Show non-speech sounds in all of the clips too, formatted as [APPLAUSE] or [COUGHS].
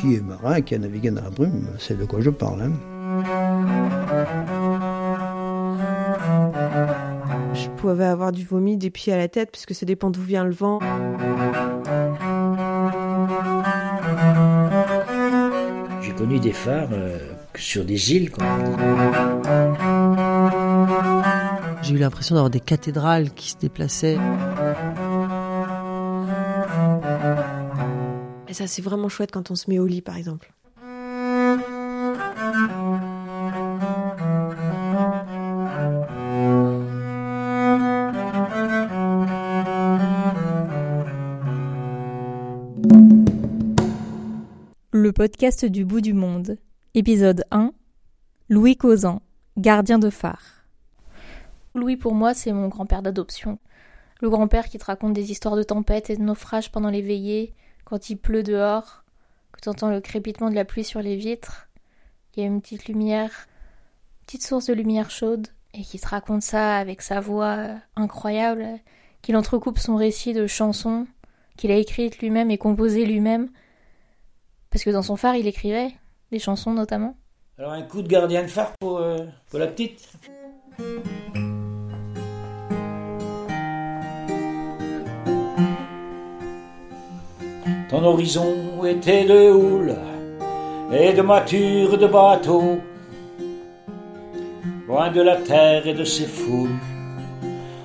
qui est marin, qui a navigué dans la brume, c'est de quoi je parle. Hein. Je pouvais avoir du vomi des pieds à la tête, puisque ça dépend d'où vient le vent. J'ai connu des phares euh, sur des îles. Quoi. J'ai eu l'impression d'avoir des cathédrales qui se déplaçaient. Ça, c'est vraiment chouette quand on se met au lit, par exemple. Le podcast du bout du monde. Épisode 1. Louis Causan, gardien de phare. Louis pour moi c'est mon grand-père d'adoption. Le grand-père qui te raconte des histoires de tempêtes et de naufrages pendant les veillées, quand il pleut dehors, que tu entends le crépitement de la pluie sur les vitres, il y a une petite lumière, petite source de lumière chaude, et qui te raconte ça avec sa voix euh, incroyable, qu'il entrecoupe son récit de chansons qu'il a écrites lui-même et composées lui-même, parce que dans son phare il écrivait des chansons notamment. Alors un coup de gardien de phare pour, euh, pour la petite? Ton horizon était de houle et de mature de bateaux, loin de la terre et de ses foules,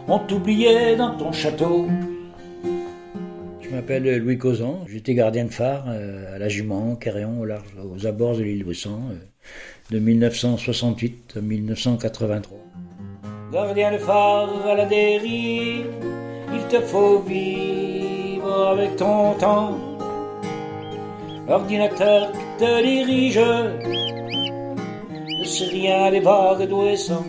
on t'oubliait dans ton château. Je m'appelle Louis Causan, j'étais gardien de phare euh, à la Jument, Carréon, au large, aux abords de l'île euh, de 1968 à 1983. Gardien de phare à la dérive, il te faut vivre avec ton temps. L'ordinateur qui te dirige ne sait rien des vagues sont.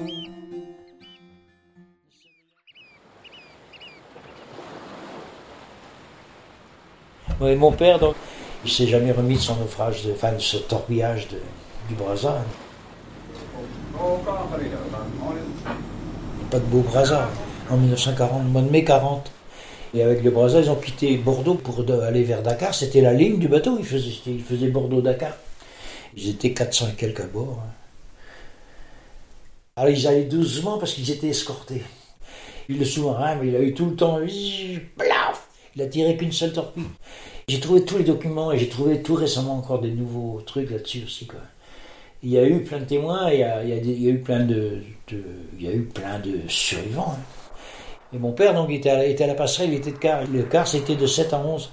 Oui, mon père, donc, il s'est jamais remis de son naufrage, de, enfin, de ce torpillage de, du Brazza. Pas de beau Brazza. En 1940, le mois de mai 40. Et avec le Brazza, ils ont quitté Bordeaux pour aller vers Dakar. C'était la ligne du bateau. Ils faisaient, Bordeaux-Dakar. Ils étaient 400 et quelques à bord. hein. Alors ils allaient doucement parce qu'ils étaient escortés. Le sous-marin, il a eu tout le temps. Il a tiré qu'une seule torpille. J'ai trouvé tous les documents et j'ai trouvé tout récemment encore des nouveaux trucs là-dessus aussi. Il y a eu plein de témoins, il y a, il y a eu plein de survivants. hein. Et mon père donc était à, la passerelle, il était de quart. Le quart c'était de 7 à 11.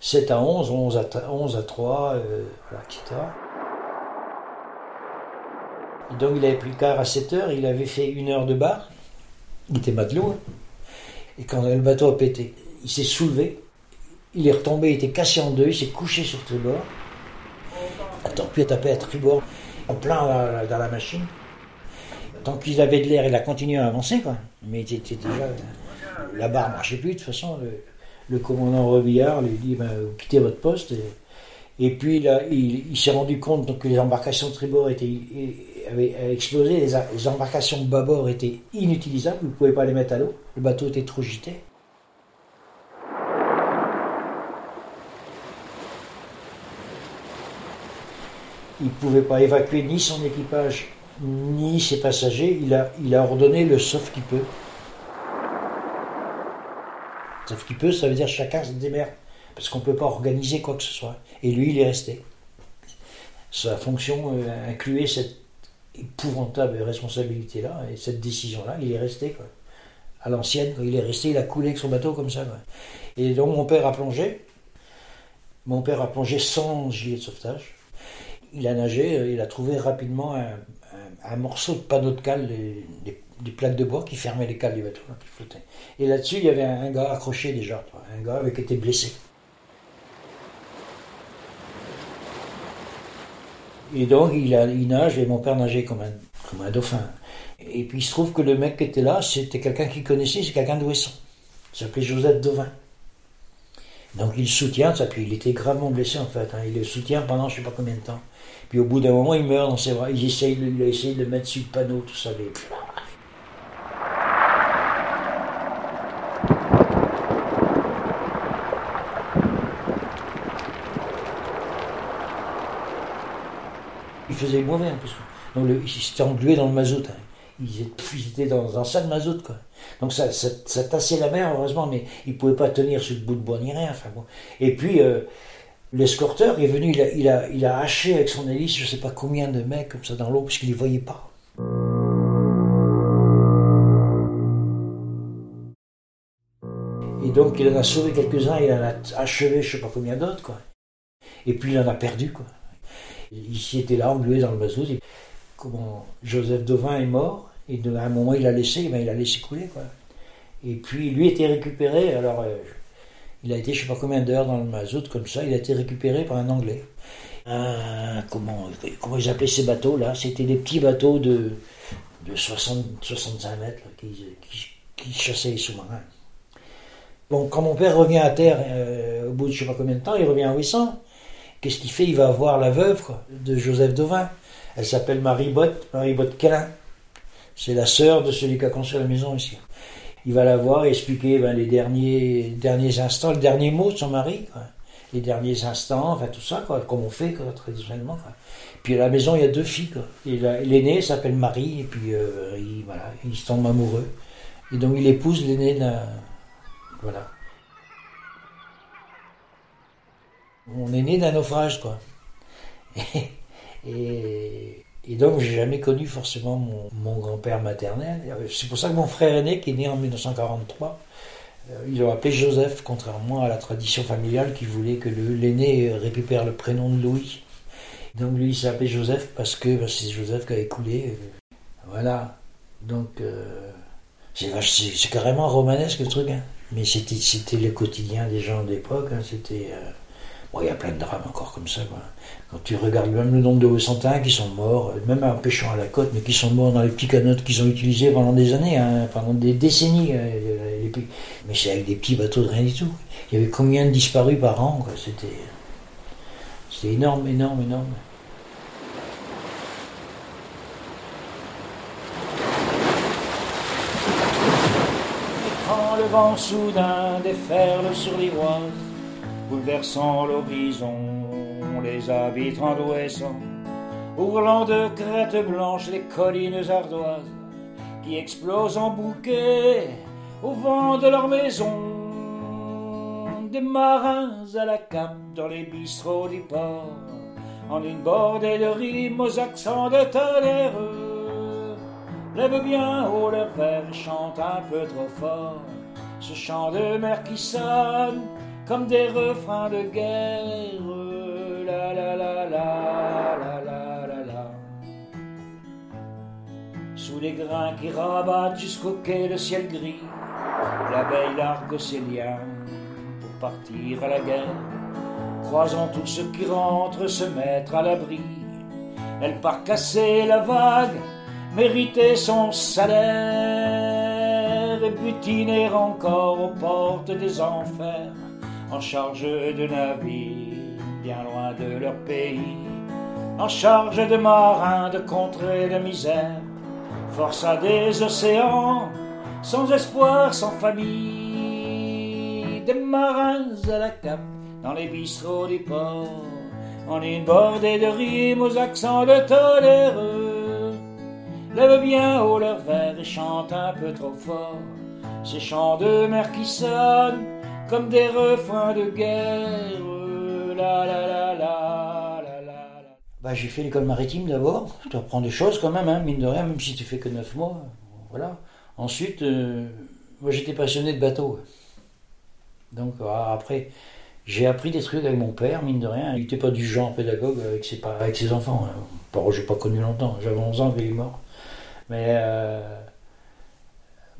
7 à 11, 11 à, t- 11 à 3, euh, voilà, etc. Et donc il avait pris le quart à 7 heures, il avait fait une heure de bar. Il était matelot. hein. Et quand le bateau a pété, il s'est soulevé, il est retombé, il était cassé en deux, il s'est couché sur le tribord. La a tapé à tribord, en plein la, dans la machine. Tant qu'il avait de l'air, il a continué à avancer, quoi. Mais il déjà. La barre marchait plus, de toute façon. Le, commandant Rebillard lui dit ben, vous quittez votre poste. Et, puis là, il, s'est rendu compte que les embarcations de tribord étaient, avaient, avaient explosé, les embarcations de bâbord étaient inutilisables, vous ne pouvez pas les mettre à l'eau, le bateau était trop gité. Il ne pouvait pas évacuer ni son équipage, ni ses passagers. Il a, il a ordonné le sauf qui peut. Sauf qui peut, ça veut dire chacun se démerde. Parce qu'on ne peut pas organiser quoi que ce soit. Et lui, il est resté. Sa fonction euh, incluait cette épouvantable responsabilité-là et cette décision-là. Il est resté, quoi. À l'ancienne, il est resté, il a coulé avec son bateau comme ça. Et donc, mon père a plongé. Mon père a plongé sans gilet de sauvetage. Il a nagé, euh, il a trouvé rapidement un, un- morceau de panneau de cale, des, des- des plaques de bois qui fermaient les cales du bateau, là, qui flottaient. Et là-dessus, il y avait un, gars accroché déjà, un gars qui était blessé. Et donc, il, a, nage, et mon père nageait comme un, comme un dauphin. Et puis, il se trouve que le mec qui était là, c'était quelqu'un qu'il connaissait, c'est quelqu'un de. Il s'appelait Joseph Dauvin. Donc, il soutient, ça, puis il était gravement blessé, en fait. hein. Il le soutient pendant je sais pas combien de temps. Puis, au bout d'un moment, il meurt dans ses bras. Il, essaye, il a de le mettre sur le panneau, tout ça. mais- faisait mauvais en plus. Donc le, ils s'étaient englués dans le mazout. hein. Ils étaient, dans un sac de mazout, quoi. Donc ça, ça, ça tassait la mer, heureusement, mais ils ne pouvaient pas tenir sur le bout de bois ni rien. Enfin, bon. Et puis, euh, l'escorteur est venu, il a, il, a, il a haché avec son hélice, je ne sais pas combien de mecs comme ça dans l'eau, parce qu'il ne les voyait pas. Et donc, il en a sauvé quelques-uns, il en a achevé je ne sais pas combien d'autres, quoi. Et puis, il en a perdu, quoi. Ici, était là, englué dans le mazout. Comment Joseph Dovin est mort, et à un moment, il a laissé, ben, il a laissé couler, quoi. Et puis, lui était récupéré, alors, euh, il a été je sais pas combien d'heures dans le mazout, comme ça, il a été récupéré par un Anglais. Comment, comment ils appelaient ces bateaux-là C'était des petits bateaux de, de 60, 65 mètres là, qui, chassaient les sous-marins. Bon, quand mon père revient à terre, euh, au bout de je sais pas combien de temps, il revient à Ouessant. Qu'est-ce qu'il fait? Il va voir la veuve de Joseph Dovin. Elle s'appelle Marie Botte, Marie Botte Calin. C'est la sœur de celui qui a construit la maison ici. Il va la voir et expliquer ben, les derniers, instants, le dernier mot de son mari, les derniers instants, enfin tout ça, comme on fait traditionnellement. Puis à la maison, il y a deux filles. Quoi. Et la- L'aînée s'appelle Marie, et puis euh, il, se tombent amoureux. Et donc il épouse l'aîné d'un. Voilà. On est né d'un naufrage, quoi. [LAUGHS] Et, et donc, j'ai jamais connu forcément mon, grand-père maternel. C'est pour ça que mon frère aîné, qui est né en 1943, euh, ils l'ont appelé Joseph, contrairement à la tradition familiale qui voulait que l'aîné récupère le prénom de Louis. Donc, lui, il s'appelait Joseph parce que bah, c'est Joseph qui a écoulé. euh, voilà. Donc, euh, c'est carrément romanesque le truc. hein. Mais c'était le quotidien des gens d'époque. hein. C'était. euh, Bon, il y a plein de drames encore comme ça. quoi. Quand tu regardes même le nombre de Hauts-Santins qui sont morts, euh, même en pêchant à la côte, mais qui sont morts dans les petits canots qu'ils ont utilisés pendant des années, hein, pendant des décennies. euh, petits- Mais c'est avec des petits bateaux de rien du tout. Il y avait combien de disparus par an. C'était énorme, énorme, énorme. Le vent soudain déferle sur bouleversant l'horizon, les habits endouessants, ourlant de crêtes blanches les collines ardoises, qui explosent en bouquets au vent de leur maison. Des marins à la cape dans les bistrots du port, en une bordée de rimes aux accents de toléreux. Lève bien haut leur verre chante un peu trop fort ce chant de mer qui sonne comme des refrains de guerre. La la la la la la la la. Sous les grains qui rabattent jusqu'au quai le ciel gris, l'abeille largue ses liens pour partir à la guerre. Croisant tous ceux qui rentrent se mettre à l'abri, elle part casser la vague mériter son salaire et butiner encore aux portes des enfers en charge de navires bien loin de leur pays, en charge de marins de contrées de misère, forçat des océans, sans espoir, sans famille, des marins à la cape dans les bistrots du port, en une bordée de rimes aux accents de toléreux. Lève bien haut leur verre et chante un peu trop fort ces chants de mer qui sonnent comme des refrains de guerre. La la la. Bah, j'ai fait l'école maritime d'abord. Tu apprends des choses quand même, hein, mine de rien, même si tu fais que 9 mois. Voilà. Ensuite, euh, moi j'étais passionné de bateau. Donc ah, après, j'ai appris des trucs avec mon père, mine de rien. Il n'était pas du genre pédagogue avec ses, avec ses enfants. Hein. Bon, j'ai pas connu longtemps. J'avais 11 ans quand il est mort. Mais, euh,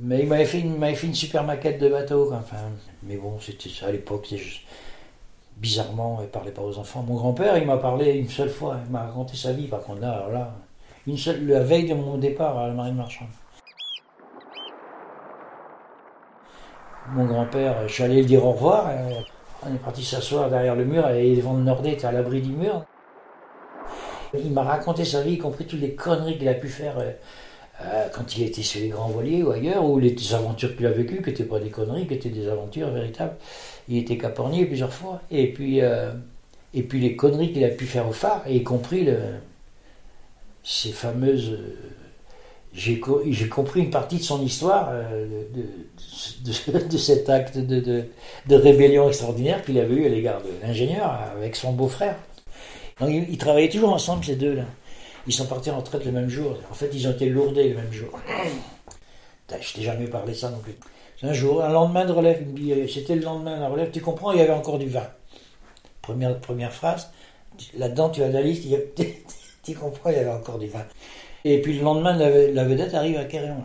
mais il m'avait fait, fait une super maquette de bateau. Enfin, mais bon, c'était ça à l'époque. juste- Bizarrement, il parlait pas aux enfants. Mon grand-père, il m'a parlé une seule fois. Il m'a raconté sa vie. Par contre, là, alors là, une seule, la veille de mon départ à la marine marchande. Mon grand-père, je suis allé lui dire au revoir. euh, On est parti s'asseoir derrière le mur et les vents de Nordé étaient à l'abri du mur. Il m'a raconté sa vie, y compris toutes les conneries qu'il a pu faire euh, quand il était sur les grands voiliers ou ailleurs, ou les aventures qu'il a vécues, qui n'étaient pas des conneries, qui étaient des aventures véritables. Il était capornier plusieurs fois. Et puis, euh, et puis les conneries qu'il a pu faire au phare, et y compris ces fameuses. J'ai co- j'ai compris une partie de son histoire, euh, de, [LAUGHS] cet acte de, rébellion extraordinaire qu'il avait eu à l'égard de l'ingénieur avec son beau-frère. Donc, ils travaillaient toujours ensemble, ces deux-là. Ils sont partis en retraite le même jour. En fait, ils ont été lourdés le même jour. [COUGHS] Je t'ai jamais parlé ça non plus. Un jour, un lendemain de relève, il me dit, c'était le lendemain de la relève, tu comprends, il y avait encore du vin. Première, première phrase, là-dedans tu as la liste, il y a- [LAUGHS] tu comprends, il y avait encore du vin. Et puis le lendemain, la, la vedette arrive à Quéréon.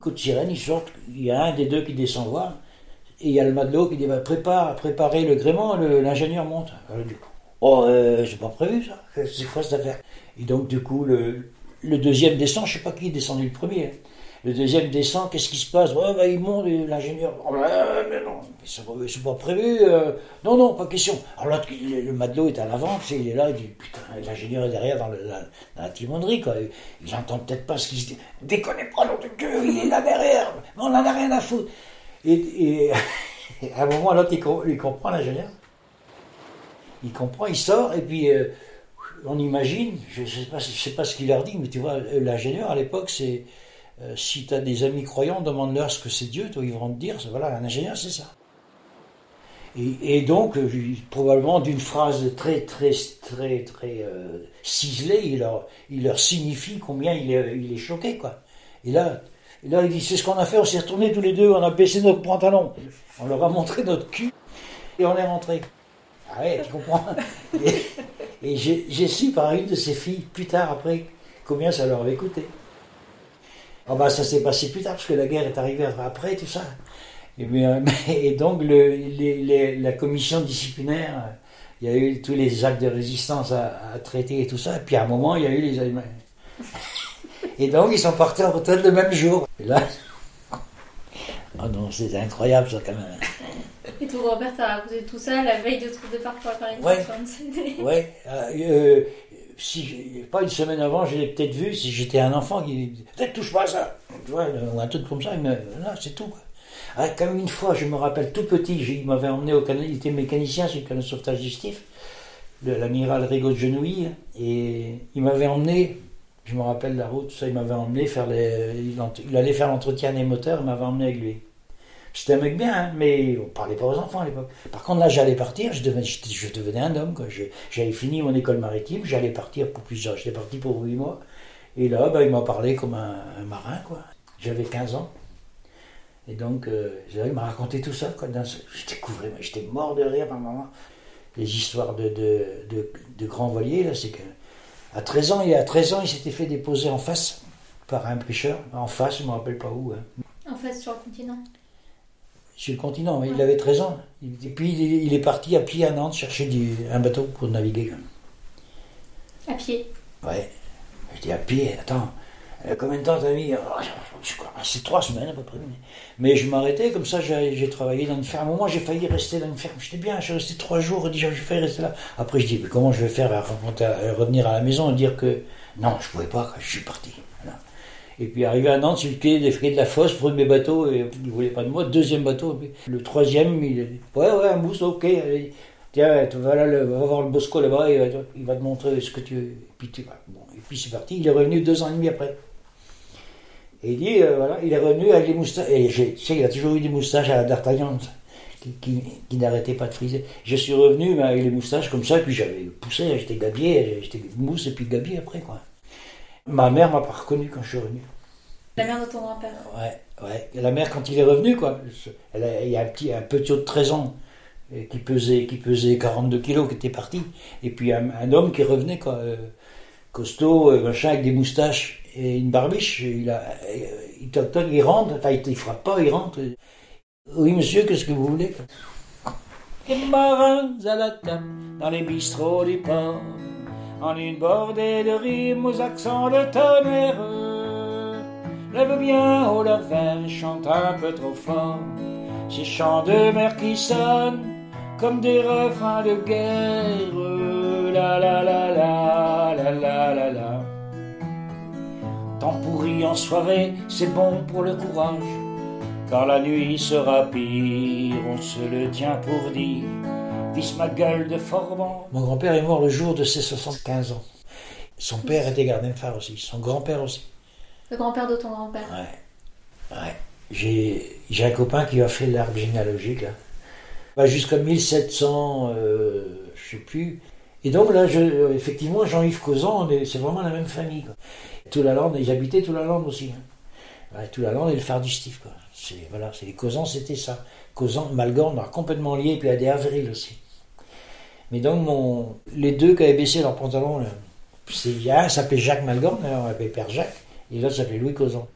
Coup de sirène, ils sortent, il y a un des deux qui descend voir, et il y a le matelot qui dit, bah, prépare, préparez le gréement, l'ingénieur monte. Alors, du coup, oh, euh, c'est pas prévu ça, c'est quoi cette affaire? Et donc du coup, le, deuxième descend, je sais pas qui est descendu le premier. hein. Le deuxième descend, qu'est-ce qui se passe? Ouais, bah, il monte, et l'ingénieur. Oh, mais non, mais c'est pas, prévu. euh, non, non, pas question. Alors l'autre, le, le matelot est à l'avant, il est là, il dit Putain, l'ingénieur est derrière dans, la, dans timonerie, quoi. Il n'entend peut-être pas ce qu'il se dit. Déconnez pas, l'autre queue, il est là derrière. Mais on en a rien à foutre. Et, [LAUGHS] à un moment, l'autre, il, com- il comprend, l'ingénieur. Il comprend, il sort, et puis. euh, on imagine, je ne sais, sais pas ce qu'il leur dit, mais tu vois, l'ingénieur à l'époque, c'est euh, si tu as des amis croyants, demande-leur ce que c'est Dieu, toi, ils vont te dire, voilà, un ingénieur, c'est ça. Et, donc, euh, probablement d'une phrase très, très, très, très euh, ciselée, il leur, il leur signifie combien il est, il est choqué, quoi. Et là, là, il dit, c'est ce qu'on a fait, on s'est retournés tous les deux, on a baissé notre pantalon, on leur a montré notre cul, et on est rentré. Ah ouais, tu comprends [LAUGHS] et j'ai su par une de ses filles, plus tard après, combien ça leur avait coûté. Ah bah, ça s'est passé plus tard, parce que la guerre est arrivée après, tout ça. [LAUGHS] Et, donc, le, les- les- la commission disciplinaire, il y a eu tous les actes de résistance à, à traiter et tout ça. Et puis à un moment, il y a eu les Allemands. [LAUGHS] Et donc, ils sont partis en retraite le même jour. Et là, oh [LAUGHS] non, c'était incroyable ça quand même. Et ton grand-père t'a raconté tout ça la veille de Troupe de Parc pour la Paris Ouais. Ouais, euh, euh, si pas une semaine avant, je l'ai peut-être vu, si j'étais un enfant qui dit Peut-être touche pas à ça, tu vois, ou un truc comme ça, mais là, c'est tout. Ah, comme une fois, je me rappelle tout petit, il m'avait emmené au canal, il était mécanicien sur le canal de sauvetage justif, de l'amiral Rigaud de Genouille, et il m'avait emmené, je me rappelle la route, tout ça, il m'avait emmené faire les, il allait faire l'entretien des moteurs, il m'avait emmené avec lui. C'était un mec bien, hein, mais on parlait pas aux enfants à l'époque. Par contre, là, j'allais partir, je devenais, j'étais- je un homme. Je- J'avais fini mon école maritime, j'allais partir pour plusieurs. J'étais parti pour huit mois. Et là, bah, il m'a parlé comme un, marin, quoi. J'avais 15 ans. Et donc, euh, il m'a raconté tout ça. Quoi, d'un seul- J'étais j'étais mort de rire par moment. Les histoires de, de, de, grands voiliers, là, c'est que. À 13 ans, il, à 13 ans, il s'était fait déposer en face par un pêcheur. En face, je ne me rappelle pas où. hein. En fait, sur le continent? Sur le continent, mais il avait 13 ans. Et puis il est, parti à pied à Nantes chercher un bateau pour naviguer. À pied. Ouais. Je dis à pied, attends, euh, combien de temps t'as mis? Crois, C'est trois semaines à peu près. Mais je m'arrêtais, comme ça j'ai j'ai travaillé dans une ferme. Moment j'ai failli rester dans une ferme. J'étais bien, je suis resté trois jours, j'ai failli rester là. Après je dis, mais comment je vais faire à revenir à la maison et dire que non, je pouvais pas, je suis parti. Voilà. Et puis arrivé à Nantes, sur le des de la fosse, pour mes bateaux, et il ne voulait pas de moi. Deuxième bateau, le troisième, il a dit Ouais, ouais, un mousse, ok. Tiens, tu vas, là, le- va voir le Bosco là-bas, il, va- te montrer ce que tu veux. Et puis, c'est parti, il est revenu deux ans et demi après. Et il dit euh, Voilà, il est revenu avec les moustaches. Et j'ai- tu sais, il a toujours eu des moustaches à la d'Artagnan, qui, qui, qui n'arrêtaient pas de friser. Je suis revenu avec les moustaches comme ça, et puis j'avais poussé, j'étais gabier, j'étais mousse et puis gabier après, quoi. Ma mère m'a pas reconnu quand je suis revenu. La mère de ton grand-père. Ouais, ouais. Et la mère, quand il est revenu, quoi, elle a- il y a un petit, un petit de 13 ans euh, qui pesait, qui pesait 42 kilos, qui était parti. Et puis un, un homme qui revenait, quoi, euh, costaud, euh, machin, avec des moustaches et une barbiche. Il, a, euh, il toque, il rentre, enfin, il, il frappe pas, il rentre. Oui, monsieur, qu'est-ce que vous voulez? Marins à la table dans les bistrots du port, en une bordée de rimes aux accents de tonnerre. Lève bien haut leur verre chante un peu trop fort. Ces chants de mer qui sonnent comme des refrains de guerre. La la la la la la la la. Tant pourri en soirée, c'est bon pour le courage. Car la nuit sera pire, on se le tient pour dire. Visse ma gueule de Forban. Mon grand-père est mort le jour de ses 75 ans. Son père était gardien de phare aussi, son grand-père aussi. Le grand-père de ton grand-père. Ouais. Ouais. J'ai, j'ai un copain qui a fait l'arbre généalogique, là. Bah, jusqu'à 1700, euh, je sais plus. Et donc là, je, effectivement, Jean-Yves Causan, c'est vraiment la même famille. Quoi. Tout la lande, ils habitaient tout la lande aussi. Hein. Ouais, tout la lande et le phare du Stif, quoi. C'est, voilà, c'est les Causans, c'était ça. Causan, Malgorn, alors, complètement liés, et puis il y a des Avril aussi. Mais donc, les deux qui avaient baissé leurs pantalons, il y a un s'appelait Jacques Malgorn, on l'appelait Père Jacques, et l'autre s'appelait Louis Causan.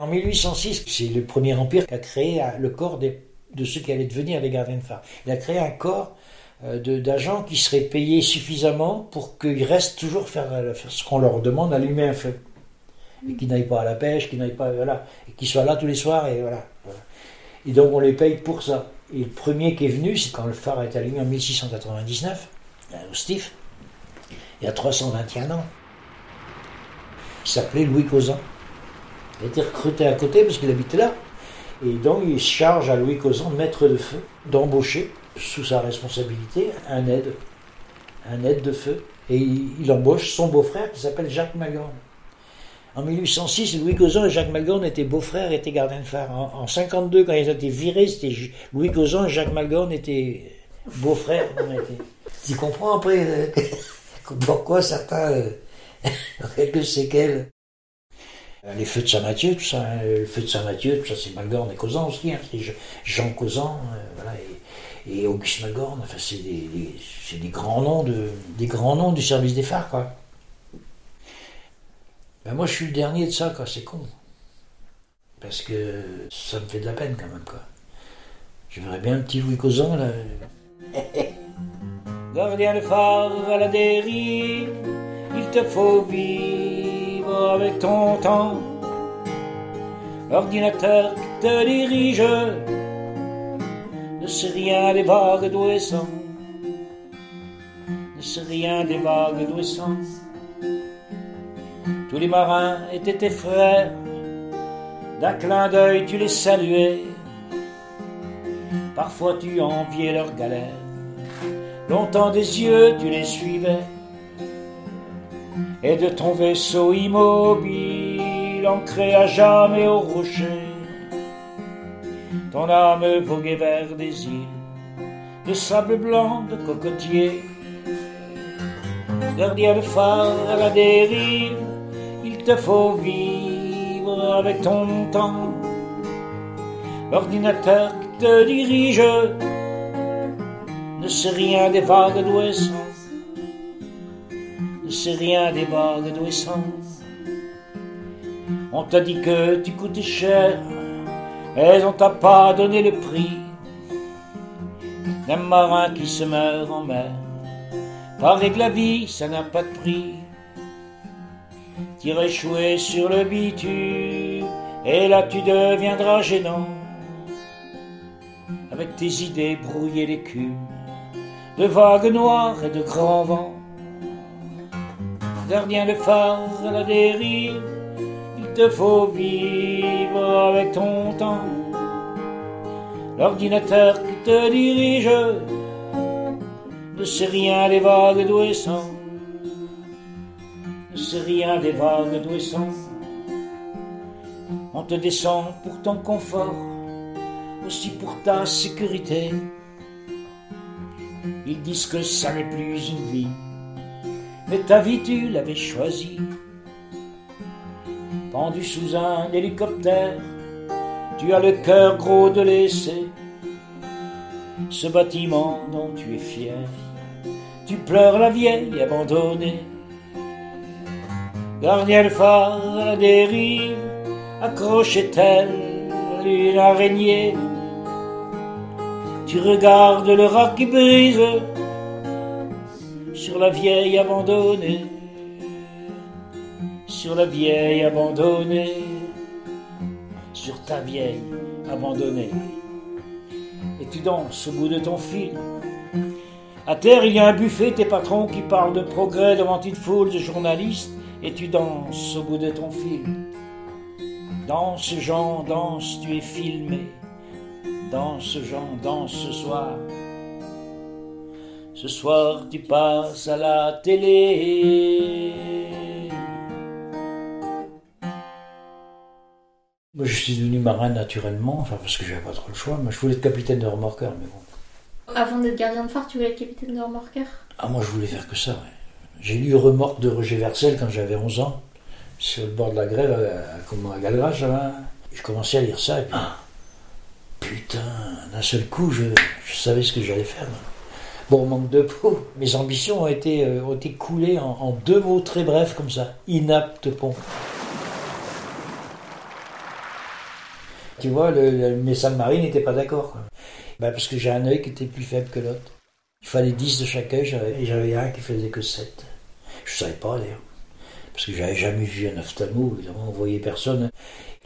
En 1806, c'est le premier empire qui a créé euh, le corps de ceux qui allaient devenir les gardiens de phare. Il a créé un corps euh, d'agents qui seraient payés suffisamment pour qu'ils restent toujours faire, euh, faire ce qu'on leur demande, allumer un feu. Et qu'ils n'aillent pas à la pêche, qu'ils n'aillent pas. Voilà. Et qu'ils soient là tous les soirs, et voilà. Et donc on les paye pour ça. Et le premier qui est venu, c'est quand le phare été allumé en 1699, euh, au Stif, il y a 321 ans. Il s'appelait Louis Causan. Il a été recruté à côté parce qu'il habitait là. Et donc il charge à Louis Causan, maître de feu, d'embaucher sous sa responsabilité un aide, un aide de feu. Et il, embauche son beau-frère qui s'appelle Jacques Malgorn. En 1806, Louis Causan et Jacques Malgorn étaient beaux-frères et étaient gardiens de phare. En, en 52, quand ils ont été virés, c'était Louis Causan et Jacques Malgorn étaient beaux-frères. [LAUGHS] Tu comprends après euh, [LAUGHS] pourquoi certains euh, [LAUGHS] ont quelques séquelles? Euh, Les feux de Saint-Mathieu, tout ça, hein, le feu de Saint-Mathieu, tout ça, c'est Malgorn et Causan aussi, hein, c'est Je- Jean Causan, euh, voilà, et, et Auguste Malgorn, enfin, c'est des, des grands noms de, des grands noms du service des phares, quoi. Ben moi, je suis le dernier de ça, quoi, c'est con. Parce que ça me fait de la peine, quand même, quoi. Je verrais bien un petit Louis Causan, là. [LAUGHS] Gardien de phare à la dérive, il te faut vivre avec ton temps. Ordinateur qui te dirige, ne sait rien des vagues sont. Ne sait rien des vagues sont. Tous les marins étaient tes frères, d'un clin d'œil tu les saluais. Parfois tu enviais leur galère. Longtemps des yeux tu les suivais, et de ton vaisseau immobile, ancré à jamais au rocher, ton âme voguait vers des îles de sable blanc, de cocotiers. Gardien de phare à la dérive, il te faut vivre avec ton temps. L'ordinateur qui te dirige ne sait rien des vagues sont, ne sait rien des vagues sont. On t'a dit que tu coûtais cher, mais on t'a pas donné le prix d'un marin qui se meurt en mer. Paraît que la vie, ça n'a pas de prix. T'irais échouer sur le bitume, et là tu deviendras gênant. Avec tes idées brouillées d'écume, de vagues noires et de grands vents. Gardien de phare à la dérive, il te faut vivre avec ton temps. L'ordinateur qui te dirige ne sait rien des vagues d'où sait rien des vagues sont. On te descend pour ton confort, aussi pour ta sécurité. Ils disent que ça n'est plus une vie, mais ta vie tu l'avais choisie. Pendu sous un hélicoptère, tu as le cœur gros de laisser ce bâtiment dont tu es fier. Tu pleures la vieille abandonnée, gardien de phare à la dérive, accrochait-elle une araignée. Tu regardes le rat qui brise sur la vieille abandonnée, sur la vieille abandonnée, sur ta vieille abandonnée. Et tu danses au bout de ton fil. À terre, il y a un buffet, tes patrons qui parlent de progrès devant une foule de journalistes, et tu danses au bout de ton fil. Danse, Jean, danse, tu es filmé. Danse, Jean, danse ce soir. Ce soir tu passes à la télé. Moi, je suis devenu marin naturellement, enfin parce que j'avais pas trop le choix. Moi, je voulais être capitaine de remorqueur, mais bon. Avant d'être gardien de phare, tu voulais être capitaine de remorqueur? Ah, moi, je voulais faire que ça. ouais. J'ai lu Remorque de Roger Vercel quand j'avais 11 ans, sur le bord de la grève, à, à, à. Je commençais à lire ça, et puis, putain, d'un seul coup, je, savais ce que j'allais faire. Bon, manque de peau, mes ambitions ont été, euh, ont été coulées en, deux mots très brefs comme ça. Inapte pont. Tu vois, de marine n'était pas d'accord. Ben, parce que j'ai un œil qui était plus faible que l'autre. Il fallait 10 de chaque œil, et j'avais un qui faisait que 7. Je savais pas d'ailleurs. Parce que j'avais jamais vu un ophtalmo, évidemment, on voyait personne.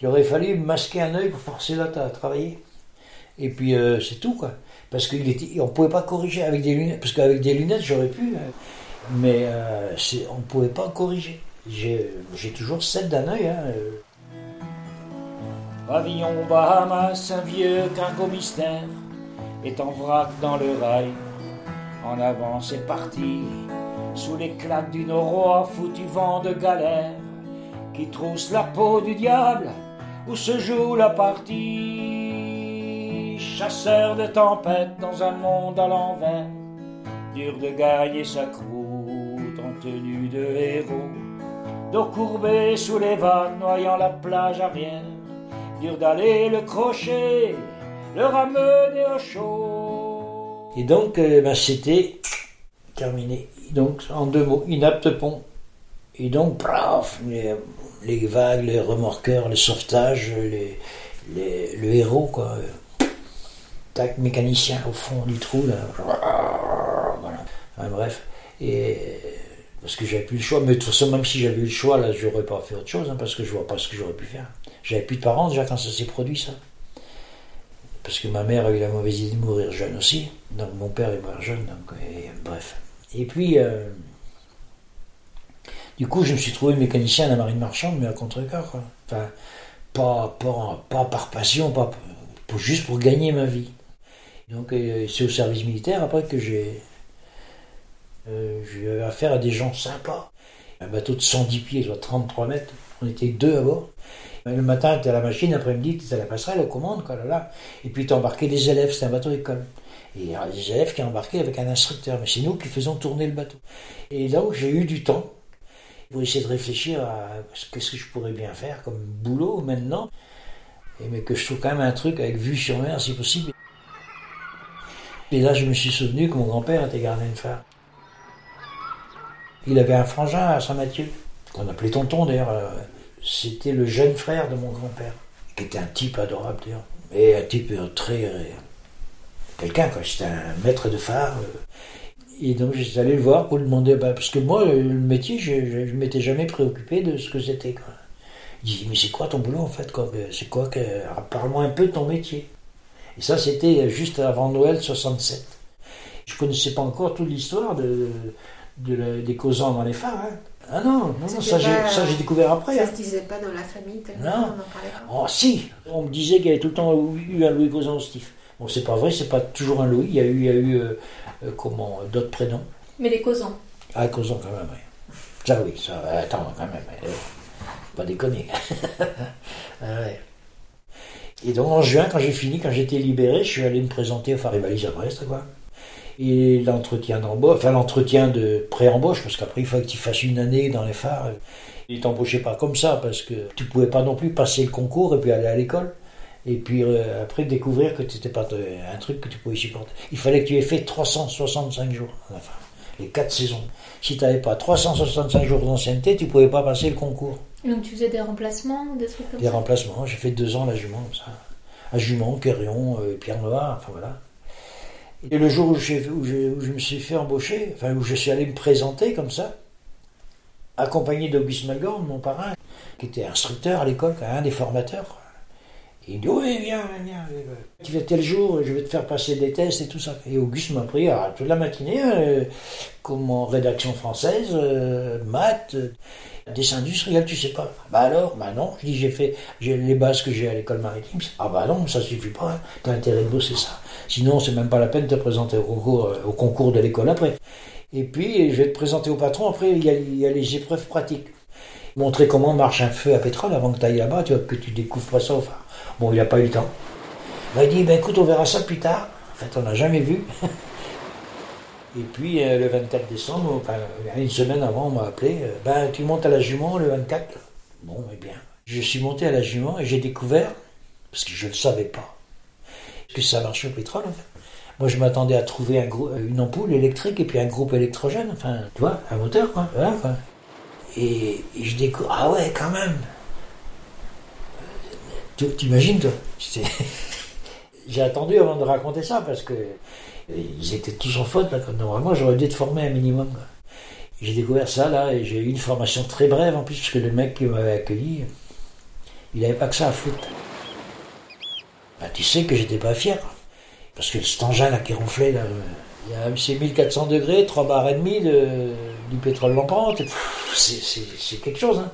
Il aurait fallu masquer un œil pour forcer l'autre à travailler. Et puis euh, c'est tout quoi. Parce qu'on ne pouvait pas corriger avec des lunettes. Parce qu'avec des lunettes j'aurais pu. euh, mais euh, on ne pouvait pas corriger. J'ai toujours 7 d'un œil. Hein. Pavillon Bahamas, un vieux cargo mystère est en vrac dans le rail. En avant, c'est parti, sous les claques du noroît, foutu vent de galère, qui trousse la peau du diable, où se joue la partie. Chasseur de tempêtes dans un monde à l'envers, dur de gagner sa croûte en tenue de héros, dos courbé sous les vagues, noyant la plage arrière dur d'aller le crocher, le ramener au chaud. Et donc euh, ben, c'était terminé. Donc en deux mots, inapte pont. Et donc, paf, les, les vagues, les remorqueurs, le sauvetage, les, les- le héros, quoi. Tac, mécanicien au fond du trou, là. Voilà. Bref. Et parce que j'avais plus le choix. Mais de toute façon, même si j'avais eu le choix, là, j'aurais pas fait autre chose, hein, parce que je vois pas ce que j'aurais pu faire. J'avais plus de parents déjà quand ça s'est produit, ça. Parce que ma mère a eu la mauvaise idée de mourir jeune aussi. Donc mon père est mort jeune, donc et, bref. Et puis, euh, du coup, je me suis trouvé mécanicien à la marine marchande, mais à contre-cœur. Enfin, pas, par passion, pas juste pour gagner ma vie. Donc euh, c'est au service militaire après que j'ai euh, j'ai eu affaire à des gens sympas. Un bateau de 110 pieds, soit 33 mètres. On était deux à bord. Le matin, tu à la machine, l'après-midi, tu à la passerelle, aux commandes, quoi, là, là. Et puis tu embarquais des élèves, c'était un bateau d'école. Et élèves qui embarquaient avec un instructeur, mais c'est nous qui faisons tourner le bateau. Et là où j'ai eu du temps, pour essayer de réfléchir à ce que je pourrais bien faire comme boulot maintenant, et mais que je trouve quand même un truc avec vue sur mer si possible. Et là, je me suis souvenu que mon grand-père était gardien de phare. Il avait un frangin à Saint-Mathieu, qu'on appelait tonton d'ailleurs. euh, C'était le jeune frère de mon grand-père, qui était un type adorable d'ailleurs. Et un type euh, très. Euh, quelqu'un quoi, c'était un maître de phare. euh. Et donc j'étais allé le voir pour lui demander, bah, parce que moi, le le métier, je ne m'étais jamais préoccupé de ce que c'était. quoi. Il dit, mais c'est quoi ton boulot en fait quoi? C'est quoi que... alors, Parle-moi un peu de ton métier. Et ça, c'était juste avant Noël 67. Je connaissais pas encore toute l'histoire de, de la- des causants dans les phares. hein. Ah non, non, ça j'ai découvert après. Ça hein. se disait pas dans la famille tellement Non. on en parlait pas. Oh si On me disait qu'il y avait tout le temps eu un Louis Causant au Stif. Bon, c'est pas vrai, c'est pas toujours un Louis. Il y a eu, il y a eu euh, euh, comment, d'autres prénoms. Mais les causants. Ah, Causant quand même, oui. Ça oui, ça, attends, quand même. euh, pas déconner. [LAUGHS] Ah ouais. Et donc en juin, quand j'ai fini, quand j'étais libéré, je suis allé me présenter au Phare et Valise à Brest, quoi. Et l'entretien d'embauche, enfin l'entretien de pré-embauche, parce qu'après il fallait que tu fasses une année dans les phares. Ils t'embauchaient pas comme ça, parce que tu pouvais pas non plus passer le concours et puis aller à l'école. Et puis euh, après découvrir que c'était pas un truc que tu pouvais supporter. Il fallait que tu aies fait 365 jours, enfin, les quatre saisons. Si tu n'avais pas 365 jours d'ancienneté, tu pouvais pas passer le concours. Donc tu faisais des remplacements, des trucs comme Des ça? remplacements, j'ai fait deux ans à la Jument, comme ça. À Jument, Quérion, euh, Pierre Noir, enfin voilà. Et le jour où, je, où je me suis fait embaucher, enfin où je suis allé me présenter comme ça, accompagné d'Auguste Melgorn, mon parrain, qui était instructeur à l'école, un des formateurs. Il dit oui, viens, viens. Tu fais tel jour, je vais te faire passer des tests et tout ça. Et Auguste m'a pris à toute la matinée, euh, comme en rédaction française, euh, maths, euh, dessin industriel, tu sais pas. Bah alors, bah non. Je dis j'ai fait les bases que j'ai à l'école maritime. Ah bah non, ça suffit pas. Hein. T'as intérêt de bosser ça. Sinon, c'est même pas la peine de te présenter au concours, de l'école après. Et puis, je vais te présenter au patron. Après, il y a, il y a les épreuves pratiques. Montrer comment marche un feu à pétrole avant que tu ailles là-bas, tu vois, que tu découvres pas ça au phare. Bon, il n'a pas eu le temps. Il dit, ben écoute, on verra ça plus tard. En fait, on n'a jamais vu. [LAUGHS] Et puis, euh, le 24 décembre, enfin, une semaine avant, on m'a appelé. euh, ben, tu montes à la jument le 24 Bon, eh bien. Je suis monté à la jument et j'ai découvert, parce que je ne le savais pas, que ça marchait au pétrole. Moi, je m'attendais à trouver une ampoule électrique et puis un groupe électrogène, enfin, tu vois, un moteur, quoi. Voilà, quoi. Et je découvre, ah ouais, quand même. T'imagines, toi? [LAUGHS] J'ai attendu avant de raconter ça parce que euh, ils étaient tous en faute. Là. Normalement, j'aurais dû te former un minimum. J'ai découvert ça là et j'ai eu une formation très brève en plus parce que le mec qui m'avait accueilli, il n'avait pas que ça à foutre. Bah, tu sais que j'étais pas fier. Parce que cet engin là qui ronflait, là, c'est 1400 degrés, 3 bars et demi de, du pétrole lampante. C'est quelque chose. Hein.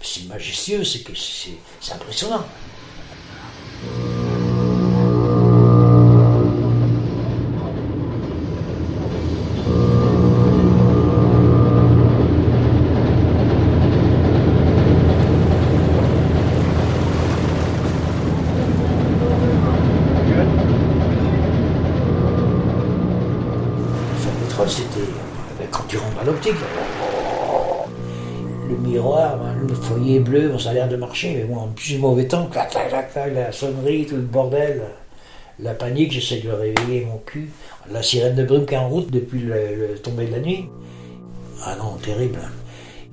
C'est majestueux, c'est que c'est c'est bleu, ça a l'air de marcher, mais bon, en plus mauvais temps, la sonnerie, tout le bordel, la panique, j'essaie de le réveiller, mon cul. La sirène de brume qui est en route depuis le, le tombé de la nuit. Ah non, terrible.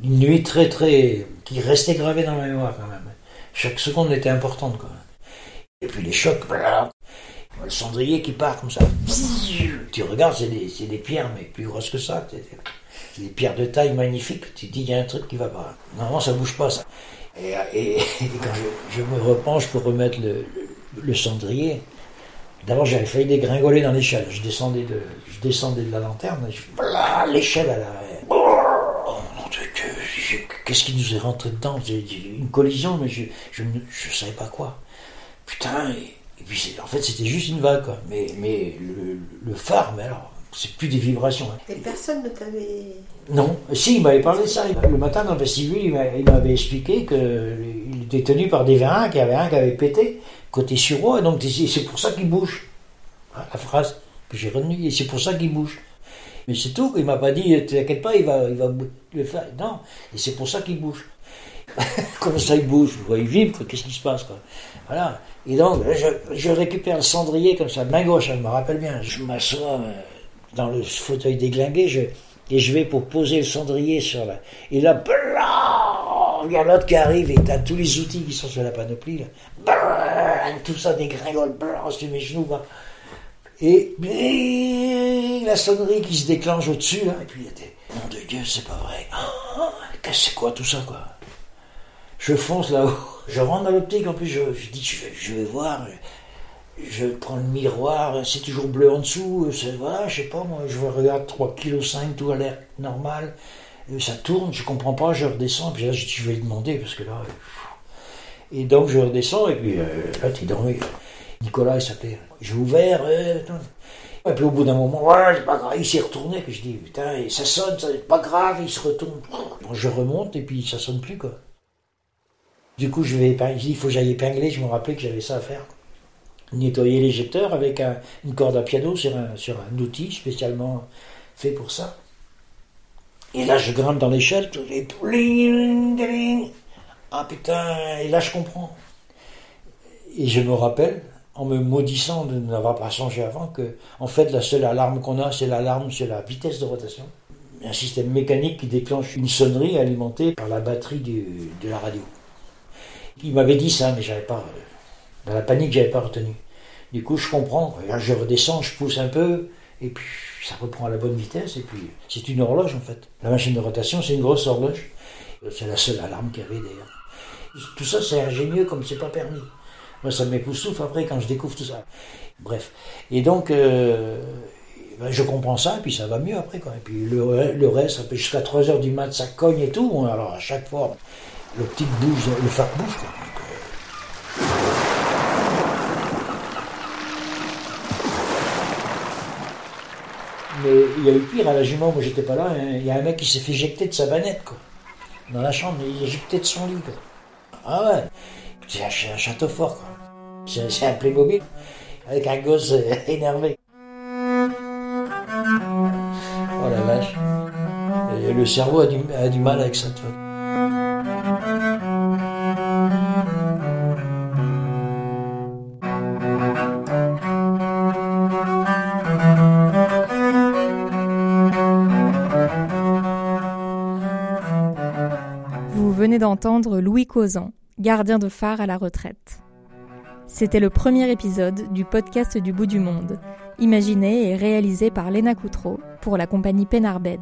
Une nuit très, très. qui restait gravée dans ma mémoire quand même. Chaque seconde était importante, quoi. Et puis les chocs, le cendrier qui part comme ça. Tu regardes, c'est des, des pierres, mais plus grosses que ça. Des pierres de taille magnifiques. Tu te dis, il y a un truc qui va pas. Normalement, ça bouge pas, ça. Et, [LAUGHS] quand je, me repenche pour remettre le, cendrier, d'abord, j'avais failli dégringoler dans l'échelle. Je descendais de, je descendais de la lanterne, l'échelle, elle a... Oh mon Dieu, qu'est-ce qui nous est rentré dedans? Une collision, mais je ne je savais pas quoi. Putain, et, puis en fait c'était juste une vague. Mais, mais le, le phare, mais alors, c'est plus des vibrations. hein. Et personne ne t'avait. Non, si, il m'avait parlé de ça. Le matin dans le vestibule, il m'a- il m'avait expliqué qu'il était tenu par des vins, qu'il y avait un qui avait pété côté sureau, et donc c'est pour ça qu'il bouge. Voilà La phrase que j'ai retenue, et c'est pour ça qu'il bouge. Mais c'est tout, il m'a pas dit, t'inquiète pas, il va, il va bou- le faire. Non, et c'est pour ça qu'il bouge. [LAUGHS] Comment ça il bouge? Il vibre, qu'est-ce qui se passe quoi? Voilà. Et donc, je, je récupère le cendrier comme ça, main gauche, je me rappelle bien. Je m'assois euh, dans le fauteuil déglingué, et je vais pour poser le cendrier sur la. Et là, il y a l'autre qui arrive et t'as tous les outils qui sont sur la panoplie. Là. Blah, tout ça dégringole, sur mes genoux. Et bling, la sonnerie qui se déclenche au-dessus, là. Et puis, il était, nom de Dieu, c'est pas vrai. Que c'est quoi tout ça, quoi? Je fonce là-haut. Je rentre dans l'optique, en plus, je, dis, je vais voir. Je prends le miroir, c'est toujours bleu en dessous. c'est- Voilà, je sais pas, moi, je regarde 3,5 kg, tout a l'air normal. Et ça tourne, je comprends pas, je redescends. Puis là, je vais lui demander, parce que là. euh, Et donc, je redescends, et puis euh, là, t'es dormi. Nicolas, il s'appelait. J'ai ouvert. euh, et puis au bout d'un moment, ouais, c'est pas grave, il s'est retourné, puis je dis, putain, et ça sonne, c'est pas grave, il se retourne. Je remonte, et puis ça sonne plus, quoi. Du coup, je vais épingler, il faut que j'aille épingler, je me rappelais que j'avais ça à faire. Nettoyer l'éjecteur avec un- une corde à piano sur un, sur un outil spécialement fait pour ça. Et là, je grimpe dans l'échelle, les bling. Ah putain, et là, je comprends. Et je me rappelle, en me maudissant de n'avoir pas changé avant, que en fait la seule alarme qu'on a, c'est l'alarme sur la vitesse de rotation. Un système mécanique qui déclenche une sonnerie alimentée par la batterie du- de la radio. Il m'avait dit ça, mais j'avais pas. euh, Dans la panique, j'avais pas retenu. Du coup, je comprends. Je redescends, je pousse un peu, et puis ça reprend à la bonne vitesse, et puis c'est une horloge en fait. La machine de rotation, c'est une grosse horloge. C'est la seule alarme qu'il y avait d'ailleurs. Tout ça, c'est ingénieux comme c'est pas permis. Moi, ça m'époustoufle après quand je découvre tout ça. Bref. Et donc, euh, ben, je comprends ça, et puis ça va mieux après. Et puis le, le reste, jusqu'à 3 heures du mat, ça cogne et tout. Alors à chaque fois, le petit bouge, le phare bouge. Quoi. Il y a eu pire à la jument, moi j'étais pas là. hein. Il y a un mec qui s'est fait éjecter de sa banette, quoi. Dans la chambre, il est éjecté de son lit, quoi. Ah ouais, c'est un, ch- un château fort, quoi. C'est un Playmobil, avec un gosse euh, énervé. Oh la vache. Le cerveau a du, a du mal avec ça, tu. Louis Causan, gardien de phare à la retraite. C'était le premier épisode du podcast du bout du monde, imaginé et réalisé par Léna Coutreau pour la compagnie Pénarbed.